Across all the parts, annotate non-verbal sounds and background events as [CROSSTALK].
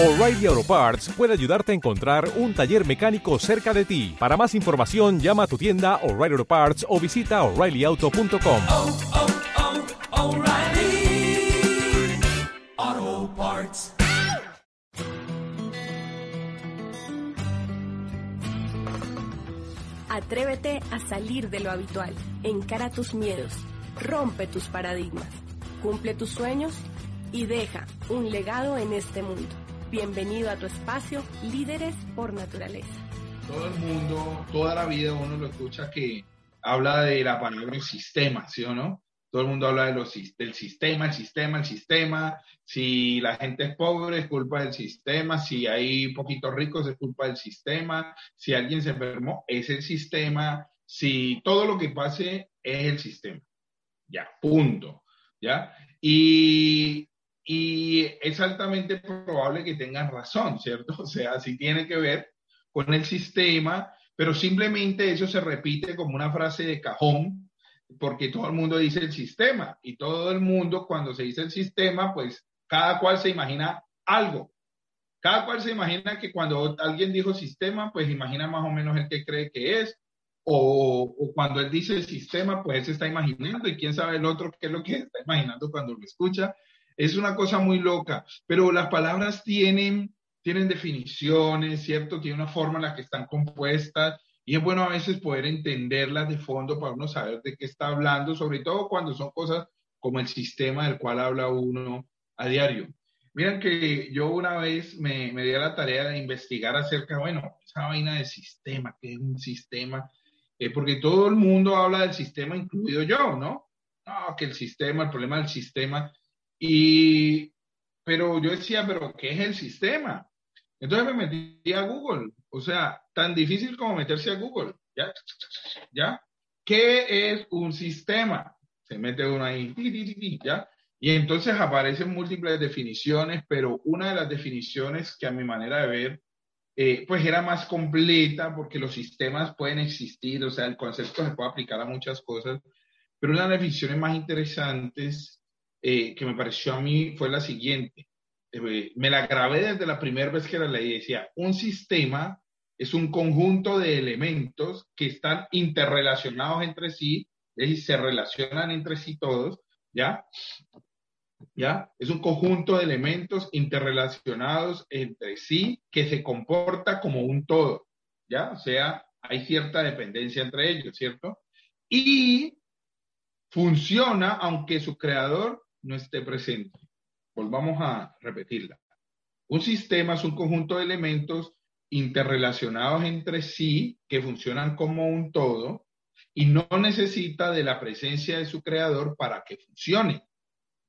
O'Reilly Auto Parts puede ayudarte a encontrar un taller mecánico cerca de ti. Para más información, llama a tu tienda O'Reilly Auto Parts o visita oreillyauto.com. oh, oh, O'Reilly Auto Parts. Atrévete a salir de lo habitual, encara tus miedos, rompe tus paradigmas, cumple tus sueños y deja un legado en este mundo. Bienvenido a tu espacio Líderes por Naturaleza. todo el mundo, toda la vida uno lo escucha que habla de la palabra sistema, ¿sí o no? Todo el mundo habla del sistema, el sistema, el sistema. Si la gente es pobre, es culpa del sistema. Si hay poquitos ricos, es culpa del sistema. Si alguien se enfermó, es el sistema. Si todo lo que pase es el sistema. Ya, punto. ¿Ya? Y, y es altamente probable que tengan razón, ¿cierto? [LAUGHS] O sea, si tiene que ver con el sistema, pero simplemente eso se repite como una frase de cajón, porque todo el mundo dice el sistema y todo el mundo cuando se dice el sistema, pues cada cual se imagina algo. Cada cual se imagina que cuando alguien dijo sistema, pues imagina más o menos el que cree que es, o, o cuando él dice el sistema, pues él se está imaginando y quién sabe el otro qué es lo que está imaginando cuando lo escucha. Es una cosa muy loca, pero las palabras tienen tienen definiciones, ¿cierto? Tiene una forma en la que están compuestas y es bueno a veces poder entenderlas de fondo para uno saber de qué está hablando, sobre todo cuando son cosas como el sistema del cual habla uno a diario. Miren que yo una vez me, me di a la tarea de investigar acerca, bueno, esa vaina de sistema, que es un sistema, Eh, porque todo el mundo habla del sistema, incluido yo, ¿no? No, que el sistema, el problema del sistema. Y, pero yo decía, pero ¿qué es el sistema? Entonces me metí a Google, o sea, tan difícil como meterse a Google, ¿ya? ¿Ya? ¿Qué es un sistema? Se mete uno ahí, ¿ya? Y entonces aparecen múltiples definiciones, pero una de las definiciones que a mi manera de ver, eh, pues era más completa, porque los sistemas pueden existir, o sea, el concepto se puede aplicar a muchas cosas, pero una de las definiciones más interesantes eh, que me pareció a mí fue la siguiente eh, me la grabé desde la primera vez que la leí. Decía, un sistema es un conjunto de elementos que están interrelacionados entre sí, es decir, se relacionan entre sí todos, ¿ya? ¿Ya? Es un conjunto de elementos interrelacionados entre sí que se comporta como un todo, ¿ya? O sea, hay cierta dependencia entre ellos, ¿cierto? Y funciona aunque su creador no esté presente. Volvamos a repetirla. Un sistema es un conjunto de elementos interrelacionados entre sí que funcionan como un todo y no necesita de la presencia de su creador para que funcione.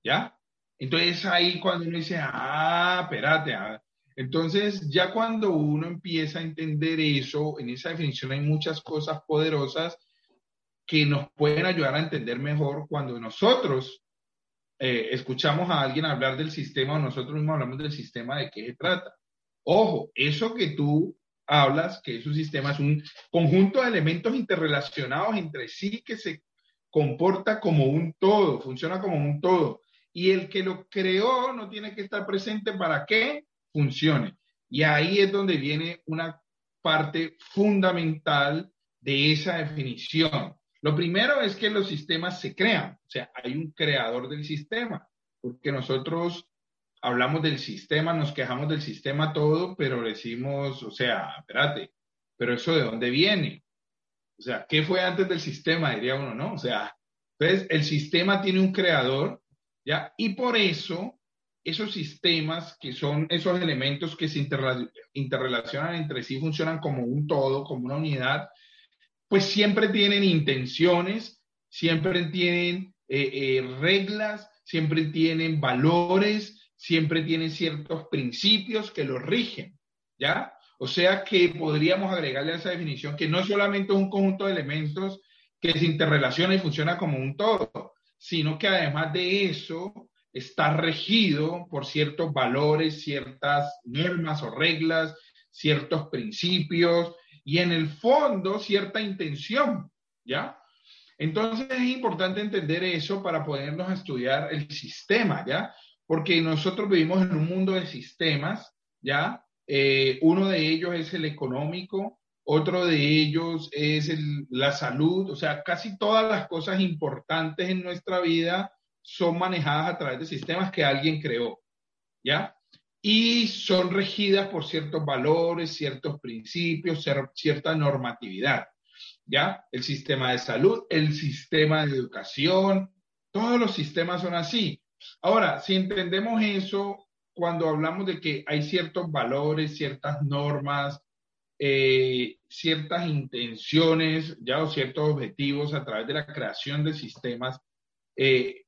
¿Ya? Entonces ahí cuando uno dice, ah, espérate, ah". entonces ya cuando uno empieza a entender eso, en esa definición hay muchas cosas poderosas que nos pueden ayudar a entender mejor cuando nosotros eh, escuchamos a alguien hablar del sistema o nosotros mismos hablamos del sistema, ¿de qué se trata? Ojo, eso que tú hablas, que es un sistema, es un conjunto de elementos interrelacionados entre sí que se comporta como un todo, funciona como un todo. Y el que lo creó no tiene que estar presente para que funcione. Y ahí es donde viene una parte fundamental de esa definición. Lo primero es que los sistemas se crean, o sea, hay un creador del sistema, porque nosotros hablamos del sistema, nos quejamos del sistema todo, pero decimos, o sea, espérate, pero eso de dónde viene? O sea, ¿qué fue antes del sistema? Diría uno, ¿no? O sea, entonces el sistema tiene un creador, ¿ya? Y por eso esos sistemas, que son esos elementos que se interrela- interrelacionan entre sí, funcionan como un todo, como una unidad, pues siempre tienen intenciones, siempre tienen eh, eh, reglas, siempre tienen valores, siempre tienen ciertos principios que los rigen, ¿ya? O sea que podríamos agregarle a esa definición que no solamente es un conjunto de elementos que se interrelaciona y funciona como un todo, sino que además de eso está regido por ciertos valores, ciertas normas o reglas, ciertos principios y en el fondo cierta intención, ¿ya? Entonces es importante entender eso para podernos estudiar el sistema, ¿ya? Porque nosotros vivimos en un mundo de sistemas ¿ya? Eh, uno de ellos es el económico, otro de ellos es el, la salud, o sea, casi todas las cosas importantes en nuestra vida son manejadas a través de sistemas que alguien creó, ¿ya? Y son regidas por ciertos valores, ciertos principios, cierta normatividad, ¿ya? El sistema de salud, el sistema de educación, todos los sistemas son así. Ahora, si entendemos eso, cuando hablamos de que hay ciertos valores, ciertas normas, eh, ciertas intenciones, ya o ciertos objetivos a través de la creación de sistemas, eh,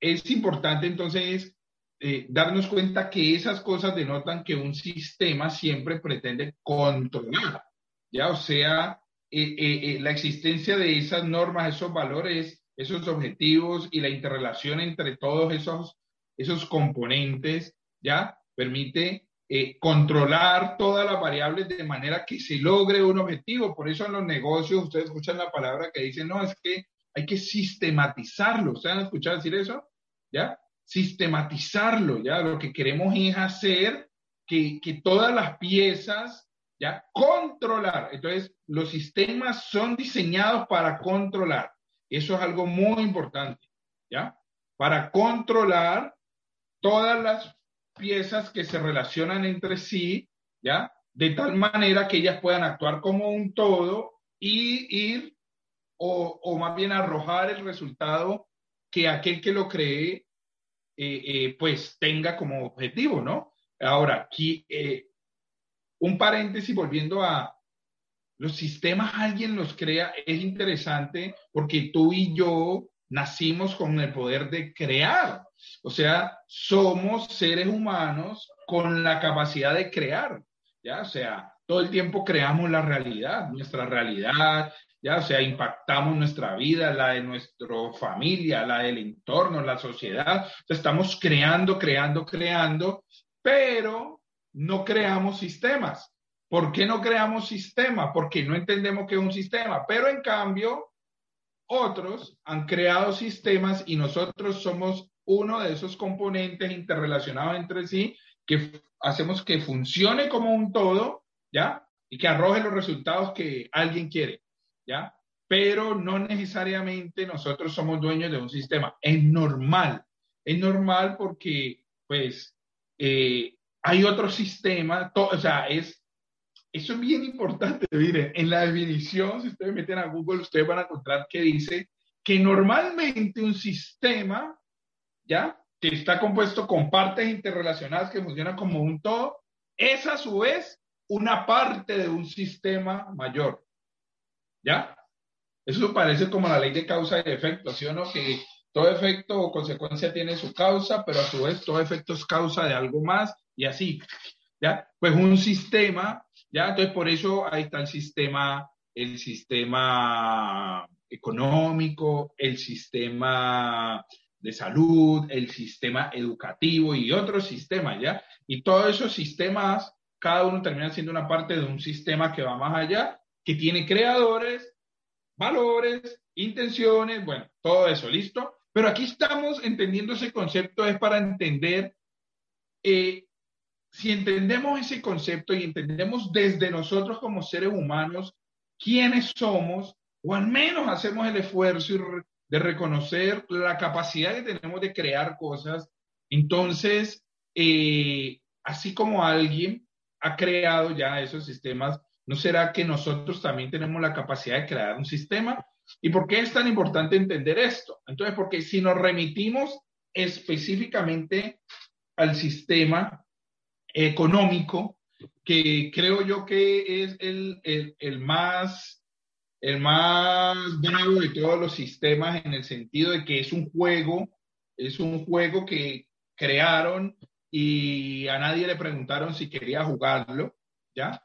es importante entonces eh, darnos cuenta que esas cosas denotan que un sistema siempre pretende controlar, ya o sea, la existencia de esas normas, esos valores, esos objetivos y la interrelación entre todos esos, esos componentes ¿ya? Permite eh, controlar todas las variables de manera que se logre un objetivo. Por eso en los negocios ustedes escuchan la palabra que dice, no, es que hay que sistematizarlo. ¿Ustedes han escuchado decir eso? ¿Ya? Sistematizarlo, ¿ya? Lo que queremos es hacer que, que todas las piezas, ¿ya? Controlar. Entonces, los sistemas son diseñados para controlar. Eso es algo muy importante, ¿ya? Para controlar todas las piezas que se relacionan entre sí, ¿ya? De tal manera que ellas puedan actuar como un todo y ir o, o más bien arrojar el resultado que aquel que lo cree, pues tenga como objetivo, ¿no? Ahora, aquí, eh, un paréntesis volviendo a los sistemas, alguien los crea, es interesante porque tú y yo nacimos con el poder de crear. O sea, somos seres humanos con la capacidad de crear, ¿ya? O sea, todo el tiempo creamos la realidad, nuestra realidad, ¿ya? O sea, impactamos nuestra vida, la de nuestra familia, la del entorno, la sociedad. estamos creando, creando, creando, pero no creamos sistemas. ¿Por qué no creamos sistemas? Porque no entendemos qué es un sistema, pero en cambio otros han creado sistemas y nosotros somos uno de esos componentes interrelacionados entre sí que hacemos que funcione como un todo, ¿ya? Y que arroje los resultados que alguien quiere, ¿ya? Pero no necesariamente nosotros somos dueños de un sistema. Es normal, es normal porque, pues, eh, hay otro sistema, o sea, es eso es bien importante, miren, en la definición, si ustedes meten a Google, ustedes van a encontrar que dice que normalmente un sistema, ¿ya? Que está compuesto con partes interrelacionadas que funcionan como un todo, es a su vez una parte de un sistema mayor, ¿ya? Eso parece como la ley de causa y efecto, ¿sí o no? Que todo efecto o consecuencia tiene su causa, pero a su vez todo efecto es causa de algo más y así, ¿ya? Pues un sistema ¿ya? Entonces, por eso ahí está el sistema, el sistema económico, el sistema de salud, el sistema educativo y otros sistemas, ¿ya? Y todos esos sistemas, cada uno termina siendo una parte de un sistema que va más allá, que tiene creadores, valores, intenciones, bueno, todo eso, ¿listo? Pero aquí estamos entendiendo ese concepto, es para entender eh, si entendemos ese concepto y entendemos desde nosotros como seres humanos quiénes somos, o al menos hacemos el esfuerzo de reconocer la capacidad que tenemos de crear cosas, entonces, eh, así como alguien ha creado ya esos sistemas, ¿no será que nosotros también tenemos la capacidad de crear un sistema? ¿Y por qué es tan importante entender esto? Entonces, porque si nos remitimos específicamente al sistema económico, que creo yo que es el, el, más, el más bravo de todos los sistemas en el sentido de que es un juego, es un juego que crearon y a nadie le preguntaron si quería jugarlo, ¿ya?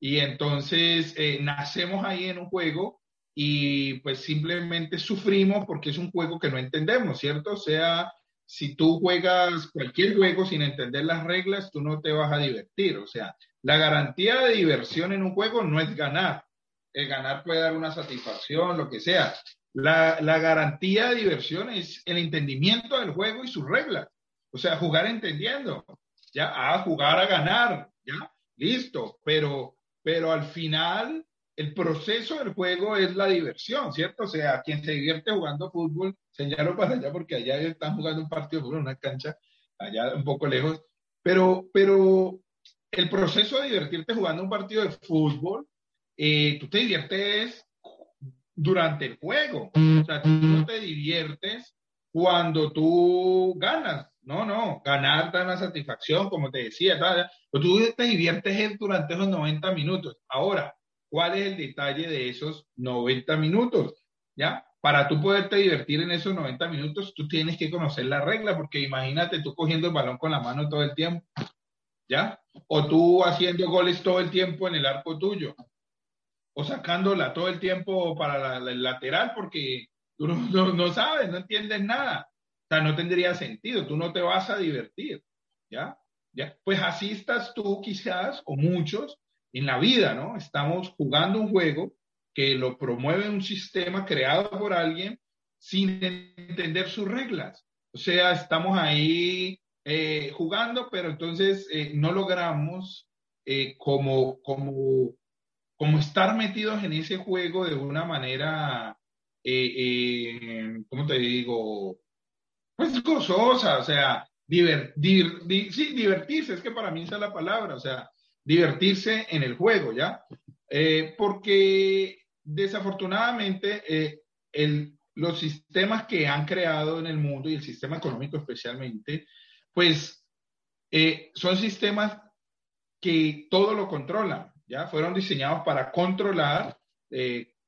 Y entonces eh, nacemos ahí en un juego y pues simplemente sufrimos porque es un juego que no entendemos, ¿cierto? O sea, si tú juegas cualquier juego sin entender las reglas, tú no te vas a divertir. O sea, la garantía de diversión en un juego no es ganar. El ganar puede dar una satisfacción, lo que sea. La, la garantía de diversión es el entendimiento del juego y sus reglas. O sea, jugar entendiendo. ya, a jugar a ganar, ya, listo, pero, pero al final el proceso del juego es la diversión, ¿cierto? O sea, quien se divierte jugando fútbol, señalo para allá porque allá están jugando un partido de fútbol una cancha, allá un poco lejos, pero, pero el proceso de divertirte jugando un partido de fútbol, eh, tú te diviertes durante el juego, o sea, tú no te diviertes cuando tú ganas, no, no, ganar da una satisfacción, como te decía, pero tú te diviertes durante esos 90 minutos. Ahora, ¿cuál es el detalle de esos 90 minutos? ¿Ya? Para tú poderte divertir en esos 90 minutos, tú tienes que conocer la regla, porque imagínate tú cogiendo el balón con la mano todo el tiempo, ¿ya? O tú haciendo goles todo el tiempo en el arco tuyo, o sacándola todo el tiempo para el lateral, porque tú no sabes, no entiendes nada. Sea, no tendría sentido, tú no te vas a divertir, ¿ya? ¿Ya? Pues así estás tú quizás, o muchos, en la vida, ¿no? Estamos jugando un juego que lo promueve un sistema creado por alguien sin entender sus reglas. O sea, estamos ahí eh, jugando, pero entonces eh, no logramos eh, como, como, como estar metidos en ese juego de una manera, ¿cómo te digo? Pues gozosa, o sea, sí, divertirse, es que para mí esa es la palabra, o sea, divertirse en el juego, ¿ya? Eh, porque desafortunadamente eh, el, los sistemas que han creado en el mundo y el sistema económico especialmente, pues eh, son sistemas que todo lo controlan, ¿ya? Fueron diseñados para controlar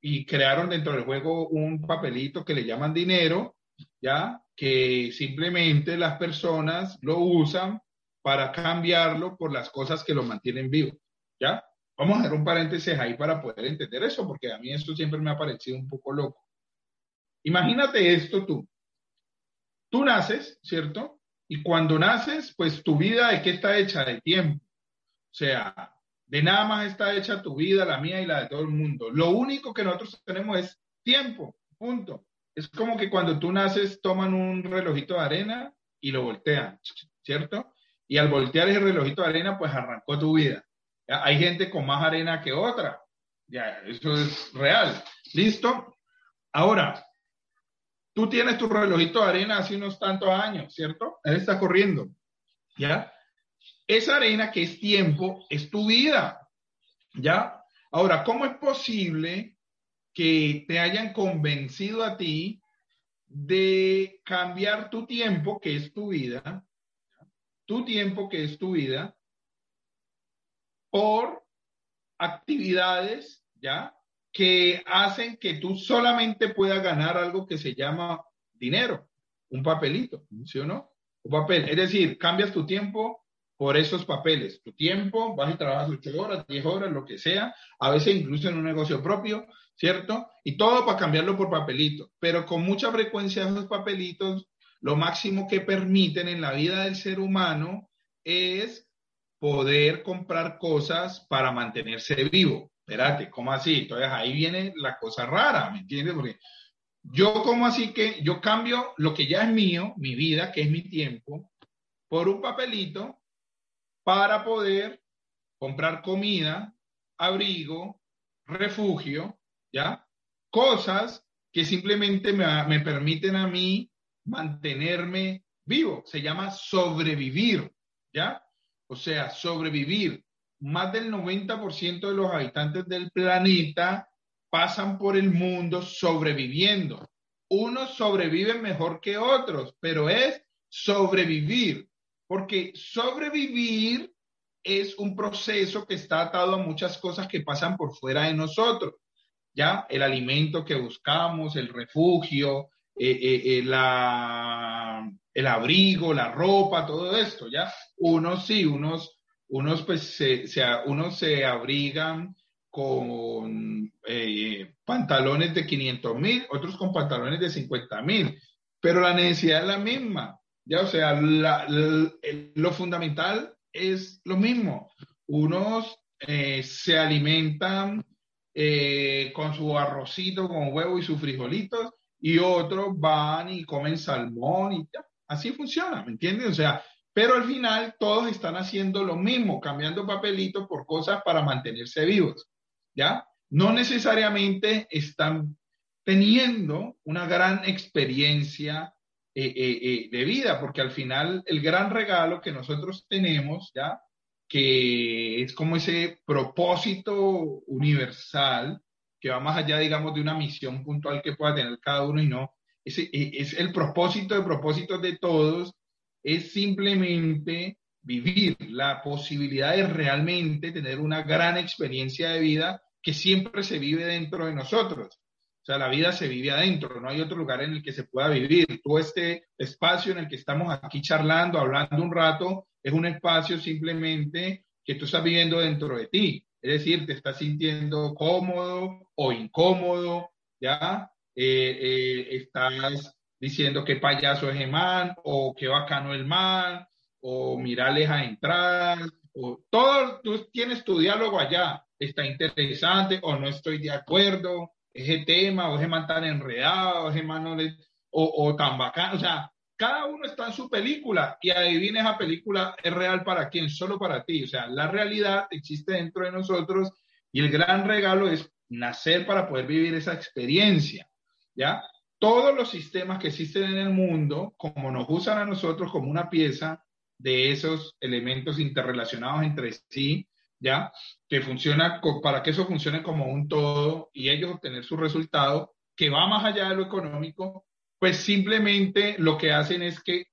y crearon dentro del juego un papelito que le llaman dinero, ¿ya? Que simplemente las personas lo usan para cambiarlo por las cosas que lo mantienen vivo. ¿Ya? Vamos a hacer un paréntesis ahí para poder entender eso, porque a mí esto siempre me ha parecido un poco loco. Imagínate esto tú. Tú naces, ¿cierto? Y cuando naces, pues tu vida de qué está hecha? De tiempo. O sea, de nada más está hecha tu vida, la mía y la de todo el mundo. Lo único que nosotros tenemos es tiempo, punto es como que cuando tú naces toman un relojito de arena y lo voltean, ¿cierto? Y al voltear ese relojito de arena, pues arrancó tu vida. Hay gente con más arena que otra. Ya, eso es real. ¿Listo? Ahora, tú tienes tu relojito de arena hace unos tantos años, ¿cierto? Él está corriendo. ¿Ya? Esa arena que es tiempo es tu vida. ¿Ya? Ahora, ¿cómo es posible que te hayan convencido a ti de cambiar tu tiempo, que es tu vida, tu tiempo, que es tu vida, por actividades, ¿ya? Que hacen que tú solamente puedas ganar algo que se llama dinero, un papelito, ¿sí o no? Un papel. Es decir, cambias tu tiempo por esos papeles. Tu tiempo, vas y trabajas ocho horas, diez horas, lo que sea, a veces incluso en un negocio propio, ¿cierto? Y todo para cambiarlo por papelitos. Pero con mucha frecuencia esos papelitos, lo máximo que permiten en la vida del ser humano es poder comprar cosas para mantenerse vivo. Espérate, ¿cómo así? Entonces ahí viene la cosa rara, ¿me entiendes? Porque yo como así que yo cambio lo que ya es mío, mi vida, que es mi tiempo, por un papelito para poder comprar comida, abrigo, refugio, ¿ya? Cosas que simplemente me, permiten a mí mantenerme vivo. Se llama sobrevivir, ¿ya? O sea, sobrevivir. Más del 90% de los habitantes del planeta pasan por el mundo sobreviviendo. Unos sobreviven mejor que otros, pero es sobrevivir, porque sobrevivir es un proceso que está atado a muchas cosas que pasan por fuera de nosotros. ¿Ya? El alimento que buscamos, el refugio, eh, eh, eh, la, el abrigo, la ropa, todo esto, ¿ya? Unos sí, unos, unos pues se, unos se abrigan con pantalones de 500 mil, otros con pantalones de 50 mil, pero la necesidad es la misma, ¿ya? O sea, lo fundamental es lo mismo. Unos se alimentan eh, con su arrocito con huevo y sus frijolitos, y otros van y comen salmón y ya. Así funciona, ¿me entiendes? O sea, Pero al final todos están haciendo lo mismo, cambiando papelitos por cosas para mantenerse vivos, ¿ya? No necesariamente están teniendo una gran experiencia eh, eh, de vida, porque al final el gran regalo que nosotros tenemos, ¿ya? Que es como ese propósito universal que va más allá, digamos, de una misión puntual que pueda tener cada uno y no, es, es el propósito de propósitos de todos, es simplemente vivir la posibilidad de realmente tener una gran experiencia de vida que siempre se vive dentro de nosotros. O sea, la vida se vive adentro, no hay otro lugar en el que se pueda vivir. Todo este espacio en el que estamos aquí charlando, hablando un rato, es un espacio simplemente que tú estás viviendo dentro de ti. Es decir, te estás sintiendo cómodo o incómodo, ¿ya? Eh, eh, estás diciendo que payaso es el man, o que bacano el man, o mirales a entrar, o todo, tú tienes tu diálogo allá, está interesante o no estoy de acuerdo, ese tema, o ese man tan enredado, ese man o, o tan bacano, o sea, cada uno está en su película y adivina esa película es real para quién, solo para ti, o sea, la realidad existe dentro de nosotros y el gran regalo es nacer para poder vivir esa experiencia, ¿ya? Todos los sistemas que existen en el mundo, como nos usan a nosotros como una pieza de esos elementos interrelacionados entre sí, ¿ya? Que funciona, para que eso funcione como un todo y ellos obtener su resultado, que va más allá de lo económico, pues simplemente lo que hacen es que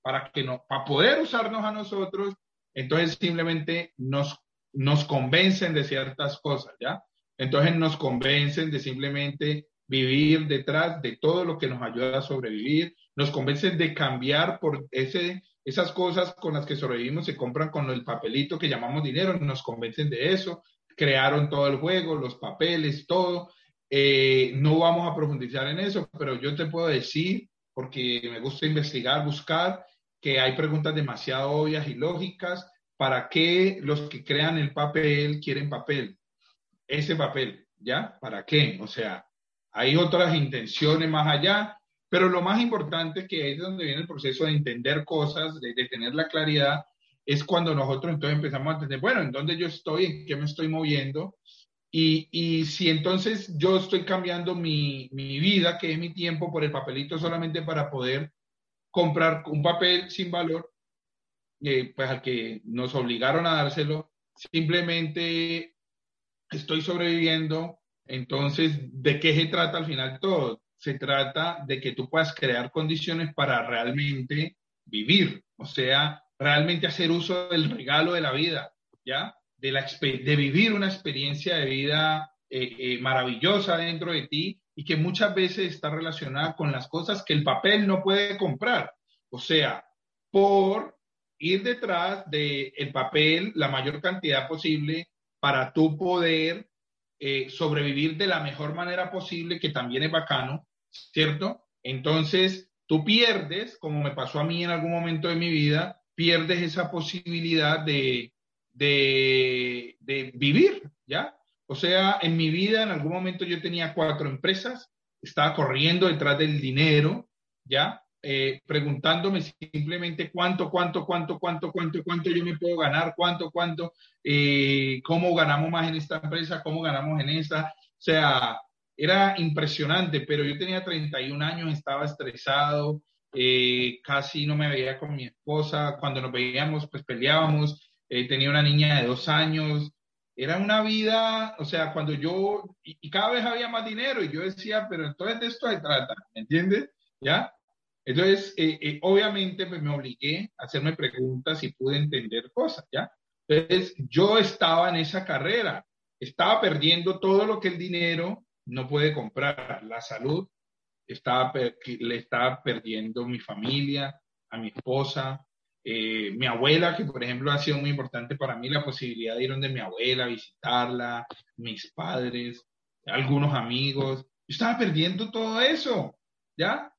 para que no, para poder usarnos a nosotros, entonces simplemente nos, nos convencen de ciertas cosas, ¿ya? Entonces nos convencen de simplemente vivir detrás de todo lo que nos ayuda a sobrevivir, nos convencen de cambiar por ese esas cosas con las que sobrevivimos se compran con el papelito que llamamos dinero, nos convencen de eso, crearon todo el juego, los papeles, todo. Eh, no vamos a profundizar en eso, pero yo te puedo decir, porque me gusta investigar, buscar, que hay preguntas demasiado obvias y lógicas. ¿Para qué los que crean el papel quieren papel? Ese papel, ¿ya? ¿Para qué? O sea, hay otras intenciones más allá pero lo más importante que es donde viene el proceso de entender cosas, de, tener la claridad, es cuando nosotros entonces empezamos a entender, bueno, ¿en dónde yo estoy? ¿En qué me estoy moviendo? Y, si entonces yo estoy cambiando mi, mi, vida, que es mi tiempo, por el papelito solamente para poder comprar un papel sin valor, eh, pues al que nos obligaron a dárselo, simplemente estoy sobreviviendo. Entonces, ¿de qué se trata al final todo? se trata de que tú puedas crear condiciones para realmente vivir, o sea, realmente hacer uso del regalo de la vida, ¿ya? De, vivir una experiencia de vida eh, eh, maravillosa dentro de ti y que muchas veces está relacionada con las cosas que el papel no puede comprar. O sea, por ir detrás del el papel la mayor cantidad posible para tú poder eh, sobrevivir de la mejor manera posible, que también es bacano, ¿cierto? Entonces, tú pierdes, como me pasó a mí en algún momento de mi vida, pierdes esa posibilidad de, de, de vivir, ¿ya? O sea, en mi vida, en algún momento yo tenía cuatro empresas, estaba corriendo detrás del dinero, ¿ya? Eh, preguntándome simplemente cuánto, cuánto, cuánto, cuánto, cuánto, cuánto yo me puedo ganar, cuánto, cuánto, eh, cómo ganamos más en esta empresa, cómo ganamos en esta. O sea, era impresionante, pero yo tenía 31 años, estaba estresado, eh, casi no me veía con mi esposa, cuando nos veíamos pues peleábamos, eh, tenía una niña de dos años, era una vida, o sea, cuando yo, y, cada vez había más dinero y yo decía, pero entonces de esto se trata, ¿me entiendes? ¿Ya? Entonces, eh, obviamente pues me obligué a hacerme preguntas y pude entender cosas, ¿ya? Entonces, yo estaba en esa carrera, estaba perdiendo todo lo que el dinero no puede comprar. La salud estaba, le estaba perdiendo mi familia, a mi esposa, eh, mi abuela, que por ejemplo ha sido muy importante para mí, la posibilidad de ir donde mi abuela, visitarla, mis padres, algunos amigos. Yo estaba perdiendo todo eso, ¿ya?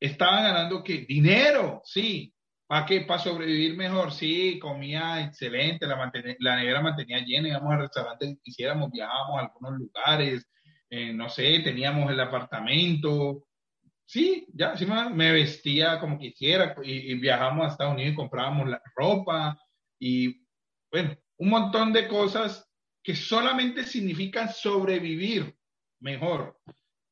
Estaba ganando que dinero, sí. ¿Para qué? Para sobrevivir mejor, sí, comía excelente, la, la nevera mantenía llena, íbamos a restaurantes que quisiéramos, viajábamos a algunos lugares, eh, no sé, teníamos el apartamento, sí, ya, sí me vestía como quisiera y, viajamos a Estados Unidos y comprábamos la ropa y, bueno, un montón de cosas que solamente significan sobrevivir mejor,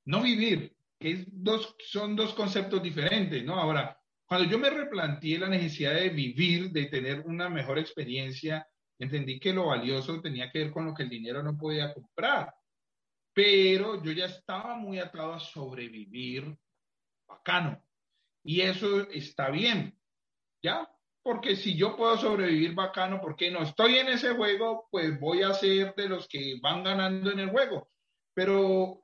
no vivir, que dos, son dos conceptos diferentes, ¿no? Ahora, cuando yo me replanteé la necesidad de vivir, de tener una mejor experiencia, entendí que lo valioso tenía que ver con lo que el dinero no podía comprar. Pero yo ya estaba muy atado a sobrevivir bacano. Y eso está bien, ¿ya? Porque si yo puedo sobrevivir bacano, porque no estoy en ese juego, pues voy a ser de los que van ganando en el juego. Pero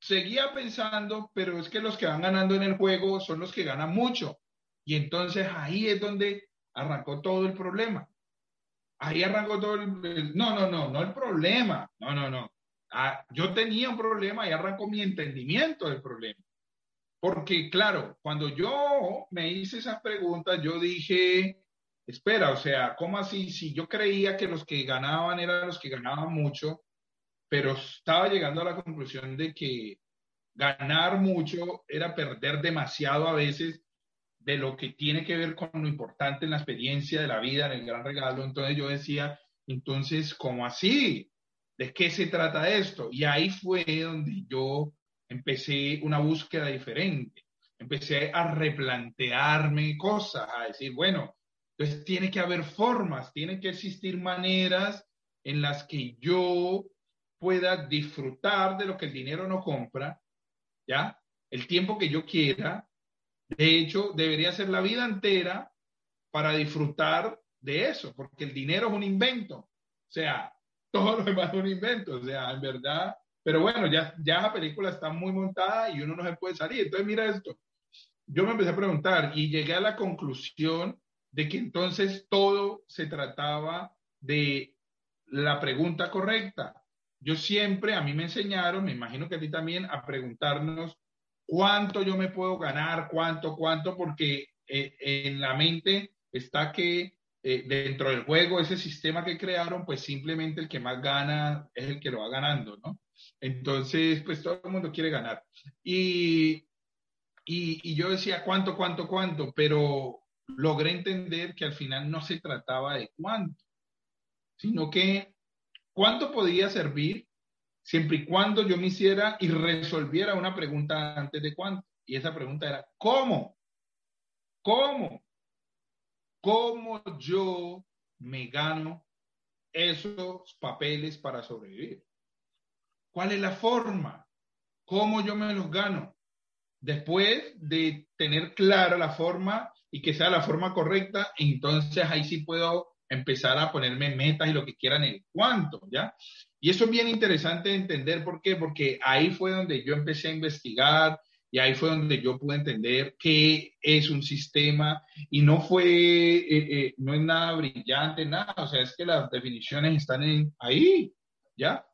seguía pensando, pero es que los que van ganando en el juego son los que ganan mucho. Y entonces ahí es donde arrancó todo el problema. Ahí arrancó todo el... No, no, no, no el problema. No, no, no. Ah, yo tenía un problema y arrancó mi entendimiento del problema. Porque, claro, cuando yo me hice esas preguntas, yo dije, espera, o sea, ¿cómo así? Si yo creía que los que ganaban eran los que ganaban mucho, pero estaba llegando a la conclusión de que ganar mucho era perder demasiado a veces de lo que tiene que ver con lo importante en la experiencia de la vida, en el gran regalo. Entonces yo decía, entonces, ¿cómo así? ¿De qué se trata esto? Y ahí fue donde yo empecé una búsqueda diferente. Empecé a replantearme cosas, a decir, bueno, entonces tiene que haber formas, tiene que existir maneras en las que yo pueda disfrutar de lo que el dinero no compra, ¿ya? El tiempo que yo quiera. De hecho, debería ser la vida entera para disfrutar de eso, porque el dinero es un invento. O sea, [LAUGHS] todo lo demás es un invento. O sea, en verdad, pero bueno, ya, ya la película está muy montada y uno no se puede salir. Entonces, mira esto. Yo me empecé a preguntar y llegué a la conclusión de que entonces todo se trataba de la pregunta correcta. Yo siempre, a mí me enseñaron, me imagino que a ti también, a preguntarnos cuánto yo me puedo ganar, cuánto, cuánto, porque eh, en la mente está que eh, dentro del juego, ese sistema que crearon, pues simplemente el que más gana es el que lo va ganando, ¿no? Entonces, pues todo el mundo quiere ganar. Y, y, y, yo decía cuánto, cuánto, cuánto, pero logré entender que al final no se trataba de cuánto, sino que cuánto podía servir siempre y cuando yo me hiciera y resolviera una pregunta antes de cuánto. Y esa pregunta era, ¿cómo? ¿Cómo? ¿Cómo yo me gano esos papeles para sobrevivir? ¿Cuál es la forma? ¿Cómo yo me los gano? Después de tener clara la forma y que sea la forma correcta, entonces ahí sí puedo empezar a ponerme metas y lo que quieran en cuánto, ¿ya? Y eso es bien interesante de entender, ¿por qué? Porque ahí fue donde yo empecé a investigar y ahí fue donde yo pude entender qué es un sistema y no fue, eh, eh, no es nada brillante, nada, o sea, es que las definiciones están en, ahí, ¿ya?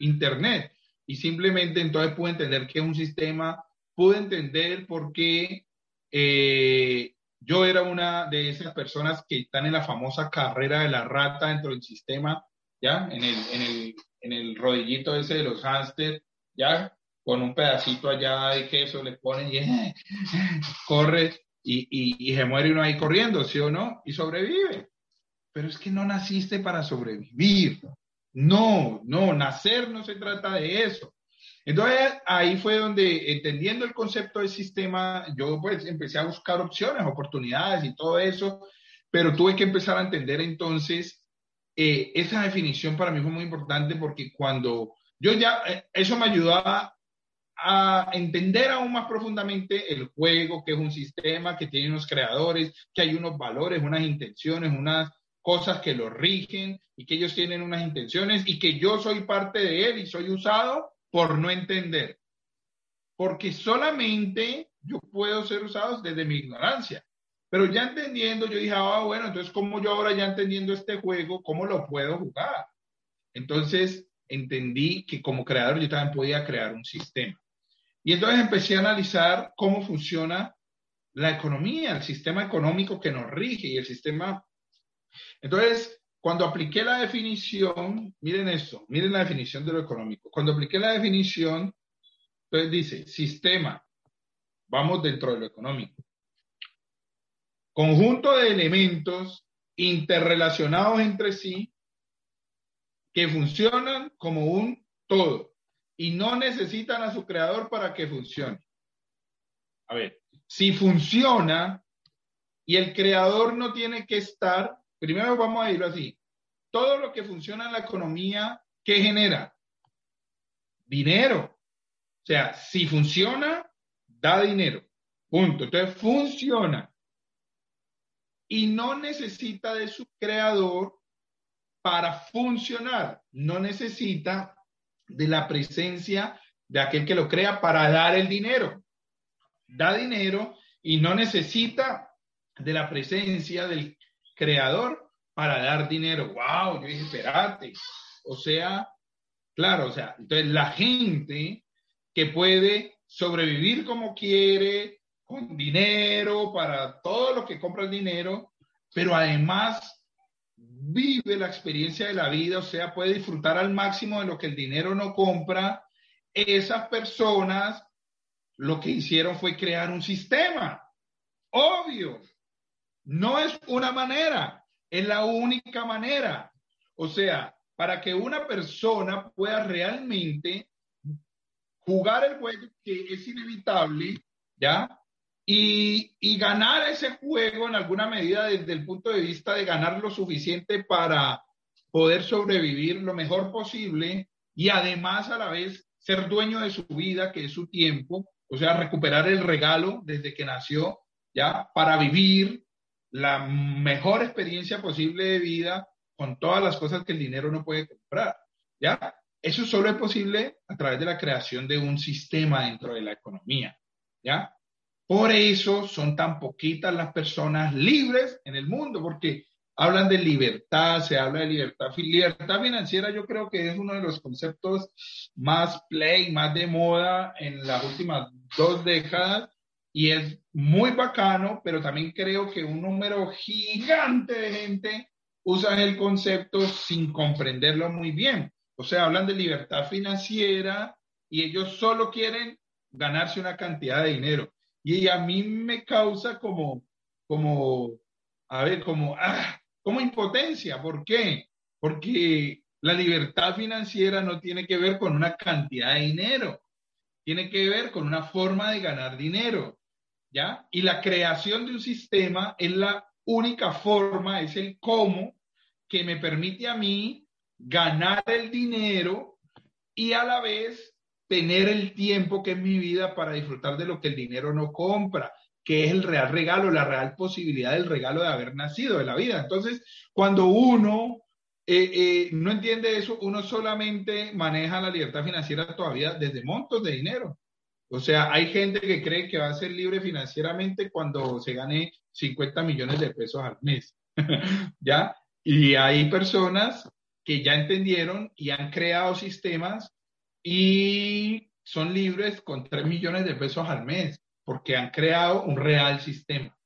Internet. Y simplemente entonces pude entender que es un sistema, pude entender por qué eh, yo era una de esas personas que están en la famosa carrera de la rata dentro del sistema, ¿ya? En el, en el, en el rodillito ese de los hámster, ¿ya? Con un pedacito allá de queso le ponen y corre y, y, y se muere uno ahí corriendo, ¿sí o no? Y sobrevive. Pero es que no naciste para sobrevivir. No, no, nacer no se trata de eso. Entonces ahí fue donde, entendiendo el concepto del sistema, yo pues empecé a buscar opciones, oportunidades y todo eso, pero tuve que empezar a entender entonces eh, esa definición para mí fue muy importante porque cuando yo ya, eh, eso me ayudaba a entender aún más profundamente el juego, que es un sistema, que tiene unos creadores, que hay unos valores, unas intenciones, unas cosas que lo rigen y que ellos tienen unas intenciones y que yo soy parte de él y soy usado por no entender. Porque solamente yo puedo ser usado desde mi ignorancia. Pero ya entendiendo, yo dije, ah, bueno, entonces, ¿cómo yo ahora ya entendiendo este juego, cómo lo puedo jugar? Entonces, entendí que como creador yo también podía crear un sistema. Y entonces empecé a analizar cómo funciona la economía, el sistema económico que nos rige y el sistema entonces, cuando apliqué la definición, miren esto, miren la definición de lo económico. Cuando apliqué la definición, entonces dice, sistema, vamos dentro de lo económico. Conjunto de elementos interrelacionados entre sí que funcionan como un todo y no necesitan a su creador para que funcione. A ver, si funciona y el creador no tiene que estar, primero vamos a irlo así. Todo lo que funciona en la economía, ¿qué genera? Dinero. O sea, si funciona, da dinero. Punto. Entonces, funciona. Y no necesita de su creador para funcionar. No necesita de la presencia de aquel que lo crea para dar el dinero. Da dinero y no necesita de la presencia del creador para dar dinero. ¡Wow! Yo dije, espérate. O sea, claro, o sea, entonces la gente que puede sobrevivir como quiere, con dinero, para todo lo que compra el dinero, pero además vive la experiencia de la vida, o sea, puede disfrutar al máximo de lo que el dinero no compra, esas personas lo que hicieron fue crear un sistema. Obvio, no es una manera, es la única manera. O sea, para que una persona pueda realmente jugar el juego que es inevitable, ¿ya? Y, ganar ese juego en alguna medida desde el punto de vista de ganar lo suficiente para poder sobrevivir lo mejor posible y además a la vez ser dueño de su vida, que es su tiempo, o sea, recuperar el regalo desde que nació, ¿ya? Para vivir la mejor experiencia posible de vida con todas las cosas que el dinero no puede comprar, ¿ya? Eso solo es posible a través de la creación de un sistema dentro de la economía, ¿ya? Por eso son tan poquitas las personas libres en el mundo, porque hablan de libertad, se habla de libertad. Libertad financiera yo creo que es uno de los conceptos más play, más de moda en las últimas dos décadas y es muy bacano, pero también creo que un número gigante de gente usa el concepto sin comprenderlo muy bien. O sea, hablan de libertad financiera y ellos solo quieren ganarse una cantidad de dinero. Y a mí me causa como, como, a ver, como, ah, como impotencia. ¿Por qué? Porque la libertad financiera no tiene que ver con una cantidad de dinero, tiene que ver con una forma de ganar dinero, ¿ya? Y la creación de un sistema es la única forma, es el cómo que me permite a mí ganar el dinero y a la vez tener el tiempo que es mi vida para disfrutar de lo que el dinero no compra, que es el real regalo, la real posibilidad del regalo de haber nacido, de la vida. Entonces, cuando uno eh, eh, no entiende eso, uno solamente maneja la libertad financiera todavía desde montos de dinero. O sea, hay gente que cree que va a ser libre financieramente cuando se gane 50 millones de pesos al mes. [LAUGHS] ¿Ya? Y hay personas que ya entendieron y han creado sistemas y son libres con 3 millones de pesos al mes, porque han creado un real sistema,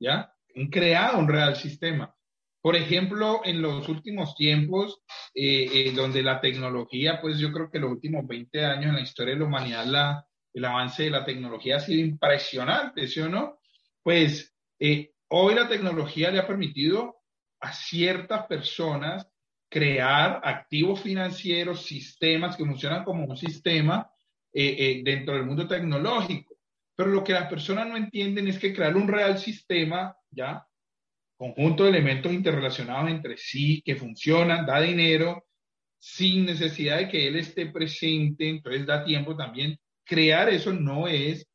¿ya? Han creado un real sistema. Por ejemplo, en los últimos tiempos, eh, eh, donde la tecnología, pues yo creo que los últimos 20 años en la historia de la humanidad, la, el avance de la tecnología ha sido impresionante, ¿sí o no? Pues eh, hoy la tecnología le ha permitido a ciertas personas crear activos financieros, sistemas que funcionan como un sistema eh, eh, dentro del mundo tecnológico. Pero lo que las personas no entienden es que crear un real sistema, ¿ya? Conjunto de elementos interrelacionados entre sí, que funcionan, da dinero, sin necesidad de que él esté presente, entonces da tiempo también. Crear eso no es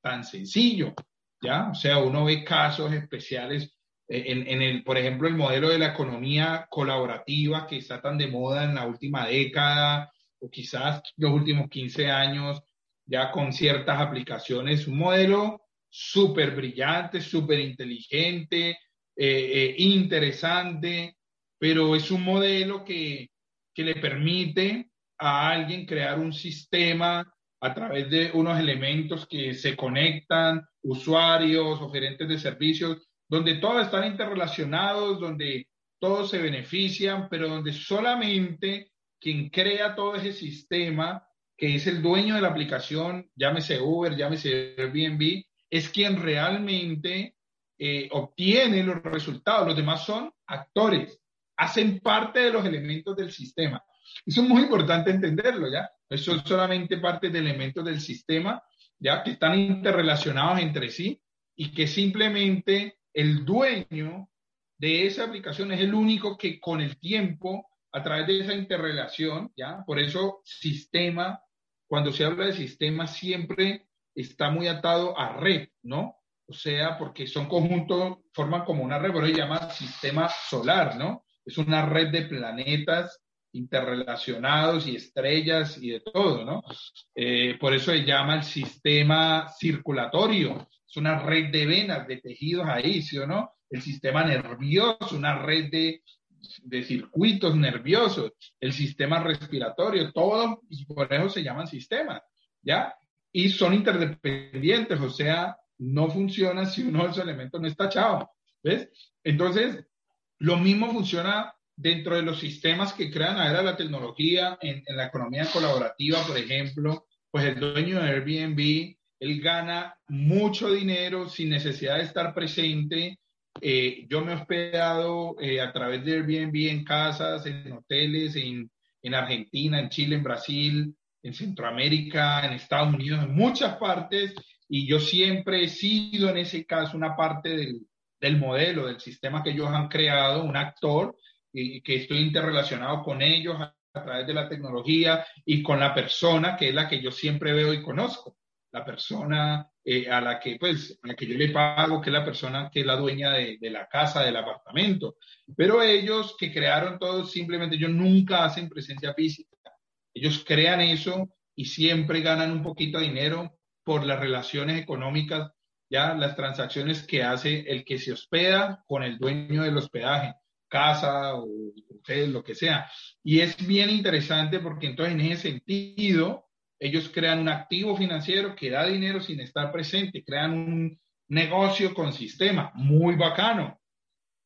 tan sencillo, ¿ya? O sea, uno ve casos especiales en, el, por ejemplo, el modelo de la economía colaborativa que está tan de moda en la última década o quizás los últimos 15 años, ya con ciertas aplicaciones, un modelo súper brillante, súper inteligente, eh, eh, interesante, pero es un modelo que, que le permite a alguien crear un sistema a través de unos elementos que se conectan, usuarios, oferentes de servicios, donde todos están interrelacionados, donde todos se benefician, pero donde solamente quien crea todo ese sistema, que es el dueño de la aplicación, llámese Uber, llámese Airbnb, es quien realmente eh, obtiene los resultados. Los demás son actores, hacen parte de los elementos del sistema. Eso es muy importante entenderlo, ¿ya? Eso es solamente parte de elementos del sistema, ¿ya? Que están interrelacionados entre sí y que simplemente el dueño de esa aplicación es el único que con el tiempo, a través de esa interrelación, ¿ya? Por eso sistema, cuando se habla de sistema, siempre está muy atado a red, ¿no? O sea, porque son conjuntos, forman como una red, pero se llama sistema solar, ¿no? Es una red de planetas interrelacionados y estrellas y de todo, ¿no? Eh, por eso se llama el sistema circulatorio. Es una red de venas, de tejidos ahí, ¿sí o no? El sistema nervioso, una red de, de circuitos nerviosos, el sistema respiratorio, todo, y por eso se llaman sistemas, ¿ya? Y son interdependientes, o sea, no funciona si uno de esos elementos no está chavo, ¿ves? Entonces, lo mismo funciona dentro de los sistemas que crean a la tecnología, en, la economía colaborativa, por ejemplo, pues el dueño de Airbnb, él gana mucho dinero sin necesidad de estar presente. Eh, yo me he hospedado eh, a través de Airbnb en casas, en hoteles, en, en Argentina, en Chile, en Brasil, en Centroamérica, en Estados Unidos, en muchas partes, y yo siempre he sido en ese caso una parte del, del modelo, del sistema que ellos han creado, un actor, que estoy interrelacionado con ellos a, través de la tecnología y con la persona que es la que yo siempre veo y conozco, la persona eh, a la que pues a la que yo le pago, que es la persona que es la dueña de, de, la casa, del apartamento. Pero ellos que crearon todo, simplemente ellos nunca hacen presencia física. Ellos crean eso y siempre ganan un poquito de dinero por las relaciones económicas, ya las transacciones que hace el que se hospeda con el dueño del hospedaje casa o ustedes, lo que sea. Y es bien interesante porque entonces en ese sentido ellos crean un activo financiero que da dinero sin estar presente, crean un negocio con sistema, muy bacano.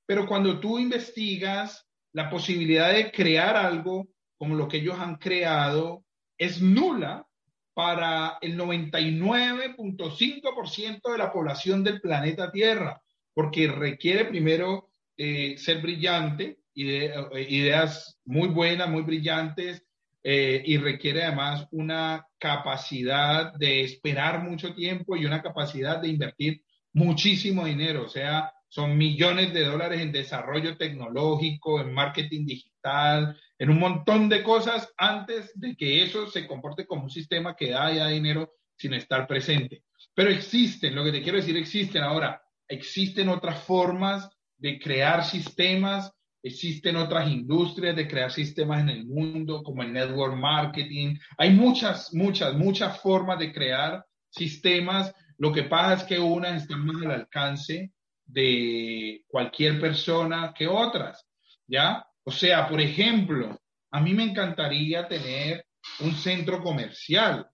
Pero cuando tú investigas la posibilidad de crear algo como lo que ellos han creado, es nula para el 99.5% de la población del planeta Tierra, porque requiere primero eh, ser brillante, eh, ideas muy buenas, muy brillantes, eh, y requiere además una capacidad de esperar mucho tiempo y una capacidad de invertir muchísimo dinero, o sea, son millones de dólares en desarrollo tecnológico, en marketing digital, en un montón de cosas antes de que eso se comporte como un sistema que da ya dinero sin estar presente. Pero existen, lo que te quiero decir, existen ahora, existen otras formas de crear sistemas. Existen otras industrias de crear sistemas en el mundo, como el network marketing. Hay muchas, muchas, muchas formas de crear sistemas. Lo que pasa es que unas están más al alcance de cualquier persona que otras, ¿ya? O sea, por ejemplo, a mí me encantaría tener un centro comercial.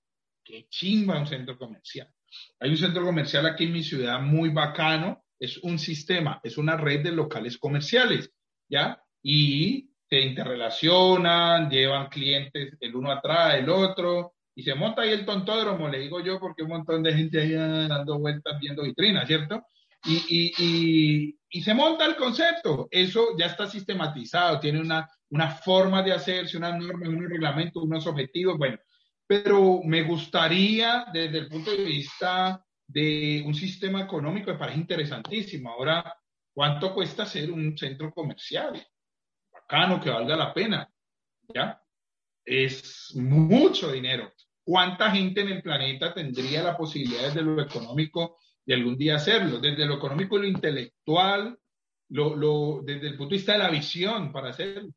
Qué chimba un centro comercial. Hay un centro comercial aquí en mi ciudad muy bacano es un sistema, es una red de locales comerciales, ¿ya? Y se interrelacionan, llevan clientes el uno atrás del otro, y se monta ahí el tontódromo, le digo yo, porque un montón de gente ahí dando vueltas viendo vitrinas, ¿cierto? Y, y, y, y, se monta el concepto, eso ya está sistematizado, tiene una, una forma de hacerse, unas normas, unos reglamentos, unos objetivos, bueno, pero me gustaría desde el punto de vista de un sistema económico me parece interesantísimo. Ahora, ¿cuánto cuesta hacer un centro comercial? Bacano, que valga la pena. ¿Ya? Es mucho dinero. ¿Cuánta gente en el planeta tendría la posibilidad desde lo económico de algún día hacerlo? Desde lo económico y lo intelectual, lo, lo, desde el punto de vista de la visión para hacerlo.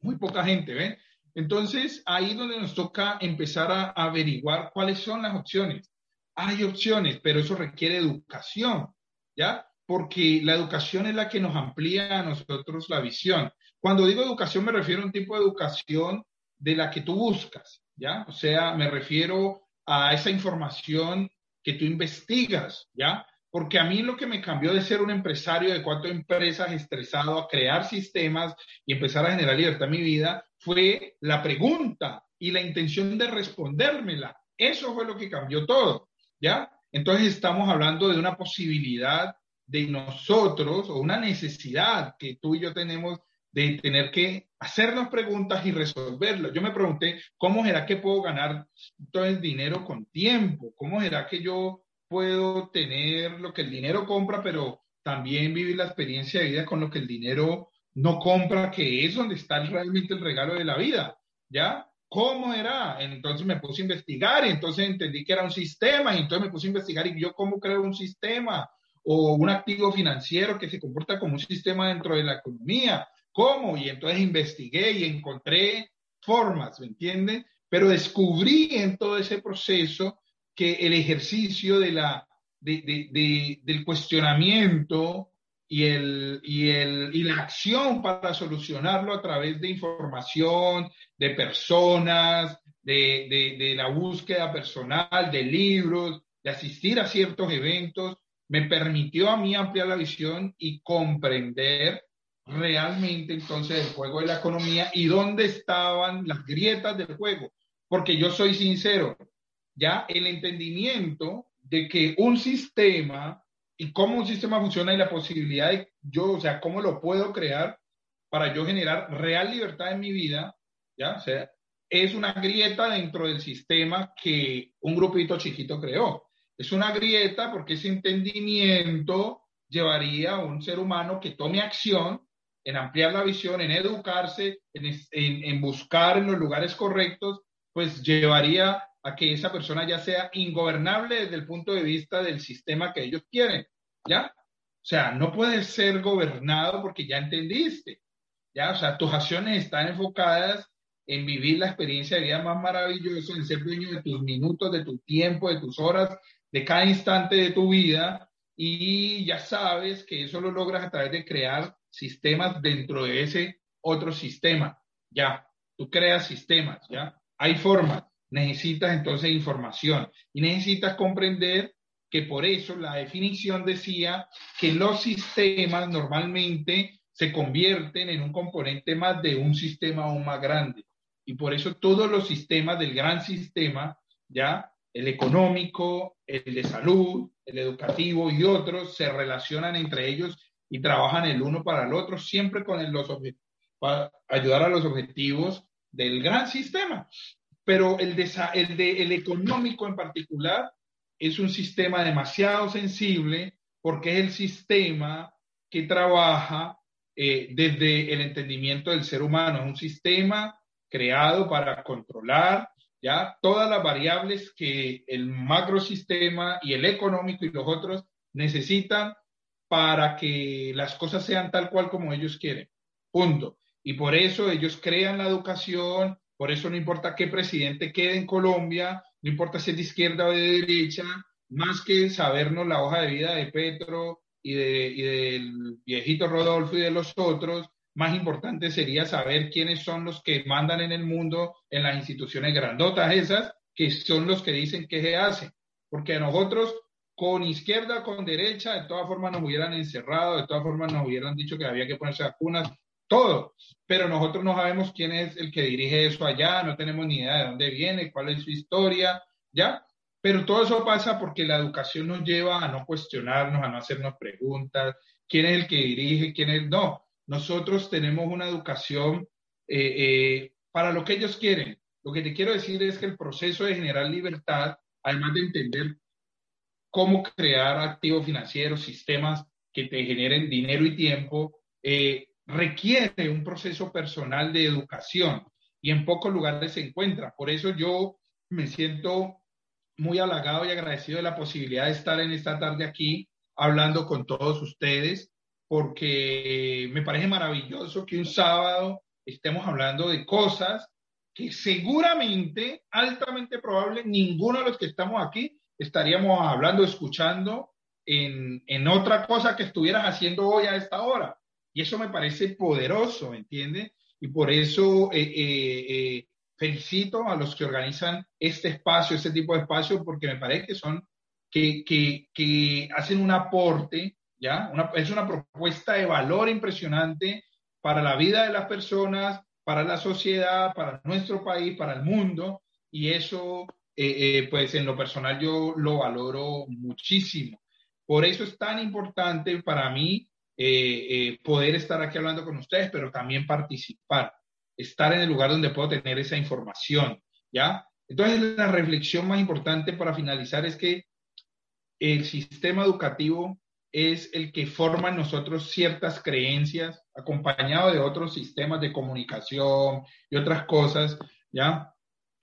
Muy poca gente, ¿ven? Entonces, ahí donde nos toca empezar a averiguar cuáles son las opciones hay opciones, pero eso requiere educación, ¿ya? Porque la educación es la que nos amplía a nosotros la visión. Cuando digo educación me refiero a un tipo de educación de la que tú buscas, ¿ya? O sea, me refiero a esa información que tú investigas, ¿ya? Porque a mí lo que me cambió de ser un empresario de cuatro empresas estresado a crear sistemas y empezar a generar libertad en mi vida fue la pregunta y la intención de respondérmela. Eso fue lo que cambió todo. ¿Ya? entonces estamos hablando de una posibilidad de nosotros o una necesidad que tú y yo tenemos de tener que hacernos preguntas y resolverlas. Yo me pregunté, ¿cómo será que puedo ganar todo el dinero con tiempo? ¿Cómo será que yo puedo tener lo que el dinero compra, pero también vivir la experiencia de vida con lo que el dinero no compra, que es donde está realmente el regalo de la vida? ¿Ya? ¿Cómo era? Entonces me puse a investigar y entonces entendí que era un sistema y entonces me puse a investigar y yo cómo creo un sistema o un activo financiero que se comporta como un sistema dentro de la economía ¿Cómo? Y entonces investigué y encontré formas, ¿me entienden? Pero descubrí en todo ese proceso que el ejercicio de la, del cuestionamiento y, el, y, el, y la acción para solucionarlo a través de información, de personas, de, de la búsqueda personal, de libros, de asistir a ciertos eventos, me permitió a mí ampliar la visión y comprender realmente entonces el juego de la economía y dónde estaban las grietas del juego. Porque yo soy sincero, ya el entendimiento de que un sistema y cómo un sistema funciona y la posibilidad de yo, o sea, cómo lo puedo crear para yo generar real libertad en mi vida, ya, sea, es una grieta dentro del sistema que un grupito chiquito creó. Es una grieta porque ese entendimiento llevaría a un ser humano que tome acción en ampliar la visión, en educarse, en, buscar en los lugares correctos, pues llevaría a que esa persona ya sea ingobernable desde el punto de vista del sistema que ellos quieren, ¿ya? O sea, no puedes ser gobernado porque ya entendiste, ¿ya? O sea, tus acciones están enfocadas en vivir la experiencia de vida más maravillosa, en ser dueño de tus minutos, de tu tiempo, de tus horas, de cada instante de tu vida, y ya sabes que eso lo logras a través de crear sistemas dentro de ese otro sistema. Ya, tú creas sistemas, ya. Hay formas. Necesitas entonces información y necesitas comprender que por eso la definición decía que los sistemas normalmente se convierten en un componente más de un sistema aún más grande. Y por eso todos los sistemas del gran sistema, ya, el económico, el de salud, el educativo y otros, se relacionan entre ellos y trabajan el uno para el otro, siempre con el, los para ayudar a los objetivos del gran sistema. Pero el, de, el, de, el económico en particular es un sistema demasiado sensible porque es el sistema que trabaja eh, desde el entendimiento del ser humano. Es un sistema creado para controlar ya todas las variables que el macrosistema y el económico y los otros necesitan para que las cosas sean tal cual como ellos quieren. Punto. Y por eso ellos crean la educación, por eso no importa qué presidente quede en Colombia, no importa si es de izquierda o de derecha, más que sabernos la hoja de vida de Petro y, de, y del viejito Rodolfo y de los otros, más importante sería saber quiénes son los que mandan en el mundo en las instituciones grandotas esas, que son los que dicen qué se hace. Porque a nosotros con izquierda, con derecha, de todas formas nos hubieran encerrado, de todas formas nos hubieran dicho que había que ponerse vacunas, todo. Pero nosotros no sabemos quién es el que dirige eso allá, no tenemos ni idea de dónde viene, cuál es su historia, ¿ya? Pero todo eso pasa porque la educación nos lleva a no cuestionarnos, a no hacernos preguntas, quién es el que dirige, quién es... No, nosotros tenemos una educación eh, eh, para lo que ellos quieren. Lo que te quiero decir es que el proceso de generar libertad, además de entender cómo crear activos financieros, sistemas que te generen dinero y tiempo, eh, requiere un proceso personal de educación y en pocos lugares se encuentra. Por eso yo me siento muy halagado y agradecido de la posibilidad de estar en esta tarde aquí hablando con todos ustedes, porque me parece maravilloso que un sábado estemos hablando de cosas que seguramente, altamente probable, ninguno de los que estamos aquí estaríamos hablando, escuchando en, en otra cosa que estuvieras haciendo hoy a esta hora. Y eso me parece poderoso, ¿me entiendes? Y por eso eh, eh, eh, felicito a los que organizan este espacio, este tipo de espacio, porque me parece que son, que, que, que hacen un aporte, ¿ya? Una, es una propuesta de valor impresionante para la vida de las personas, para la sociedad, para nuestro país, para el mundo, y eso eh, eh, pues en lo personal yo lo valoro muchísimo. Por eso es tan importante para mí eh, poder estar aquí hablando con ustedes, pero también participar, estar en el lugar donde puedo tener esa información, ¿ya? Entonces, la reflexión más importante para finalizar es que el sistema educativo es el que forma en nosotros ciertas creencias, acompañado de otros sistemas de comunicación y otras cosas, ¿ya?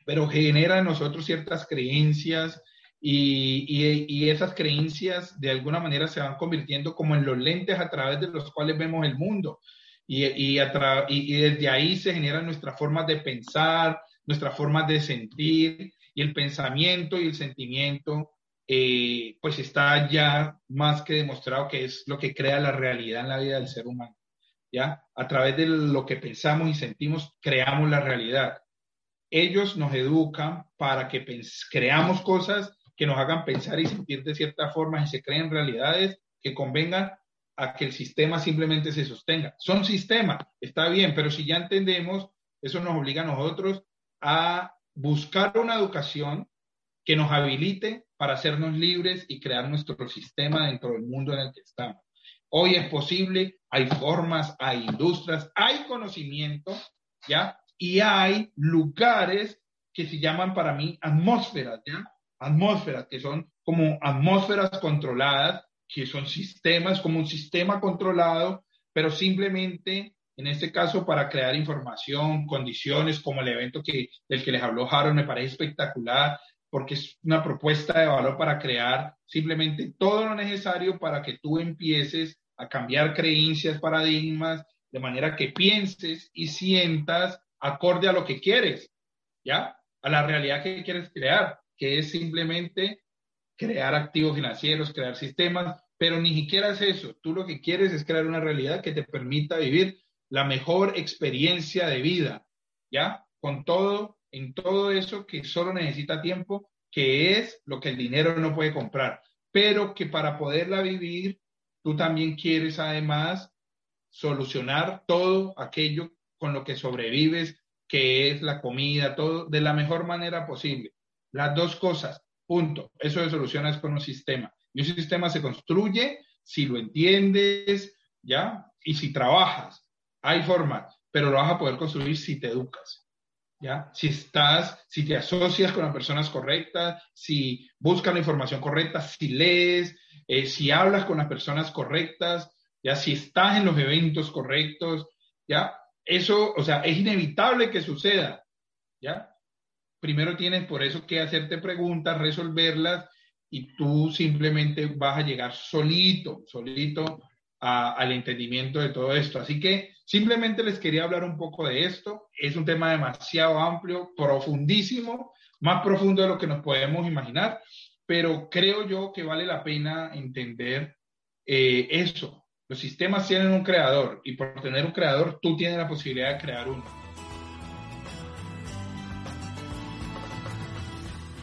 Pero genera en nosotros ciertas creencias y, y, esas creencias de alguna manera se van convirtiendo como en los lentes a través de los cuales vemos el mundo. Y, y, y desde ahí se generan nuestras formas de pensar, nuestras formas de sentir y el pensamiento y el sentimiento eh, pues está ya más que demostrado que es lo que crea la realidad en la vida del ser humano. ¿ya? A través de lo que pensamos y sentimos, creamos la realidad. Ellos nos educan para que creamos cosas que nos hagan pensar y sentir de cierta forma y se creen realidades que convengan a que el sistema simplemente se sostenga. Son sistemas, está bien, pero si ya entendemos, eso nos obliga a nosotros a buscar una educación que nos habilite para hacernos libres y crear nuestro sistema dentro del mundo en el que estamos. Hoy es posible, hay formas, hay industrias, hay conocimiento, ¿ya? Y hay lugares que se llaman para mí atmósferas, ¿ya? Atmósferas, que son como atmósferas controladas, que son sistemas, como un sistema controlado, pero simplemente en este caso para crear información, condiciones como el evento que, del que les habló Harold me parece espectacular, porque es una propuesta de valor para crear simplemente todo lo necesario para que tú empieces a cambiar creencias, paradigmas, de manera que pienses y sientas acorde a lo que quieres, ¿ya? A la realidad que quieres crear, que es simplemente crear activos financieros, crear sistemas, pero ni siquiera es eso. Tú lo que quieres es crear una realidad que te permita vivir la mejor experiencia de vida, ¿ya? Con todo, en todo eso que solo necesita tiempo, que es lo que el dinero no puede comprar, pero que para poderla vivir, tú también quieres además solucionar todo aquello con lo que sobrevives, que es la comida, todo, de la mejor manera posible. Las dos cosas, punto. Eso se soluciona con un sistema. Y un sistema se construye si lo entiendes, ¿ya? Y si trabajas hay formas, pero lo vas a poder construir si te educas. ¿Ya? Si estás, si te asocias con las personas correctas, si buscas la información correcta, si lees, eh, si hablas con las personas correctas, ya si estás en los eventos correctos, ya eso, o sea, es inevitable que suceda, ya. Primero tienes por eso que hacerte preguntas, resolverlas y tú simplemente vas a llegar solito, solito al entendimiento de todo esto. Así que simplemente les quería hablar un poco de esto. Es un tema demasiado amplio, profundísimo, más profundo de lo que nos podemos imaginar, pero creo yo que vale la pena entender eh, eso. Los sistemas tienen un creador y por tener un creador tú tienes la posibilidad de crear uno.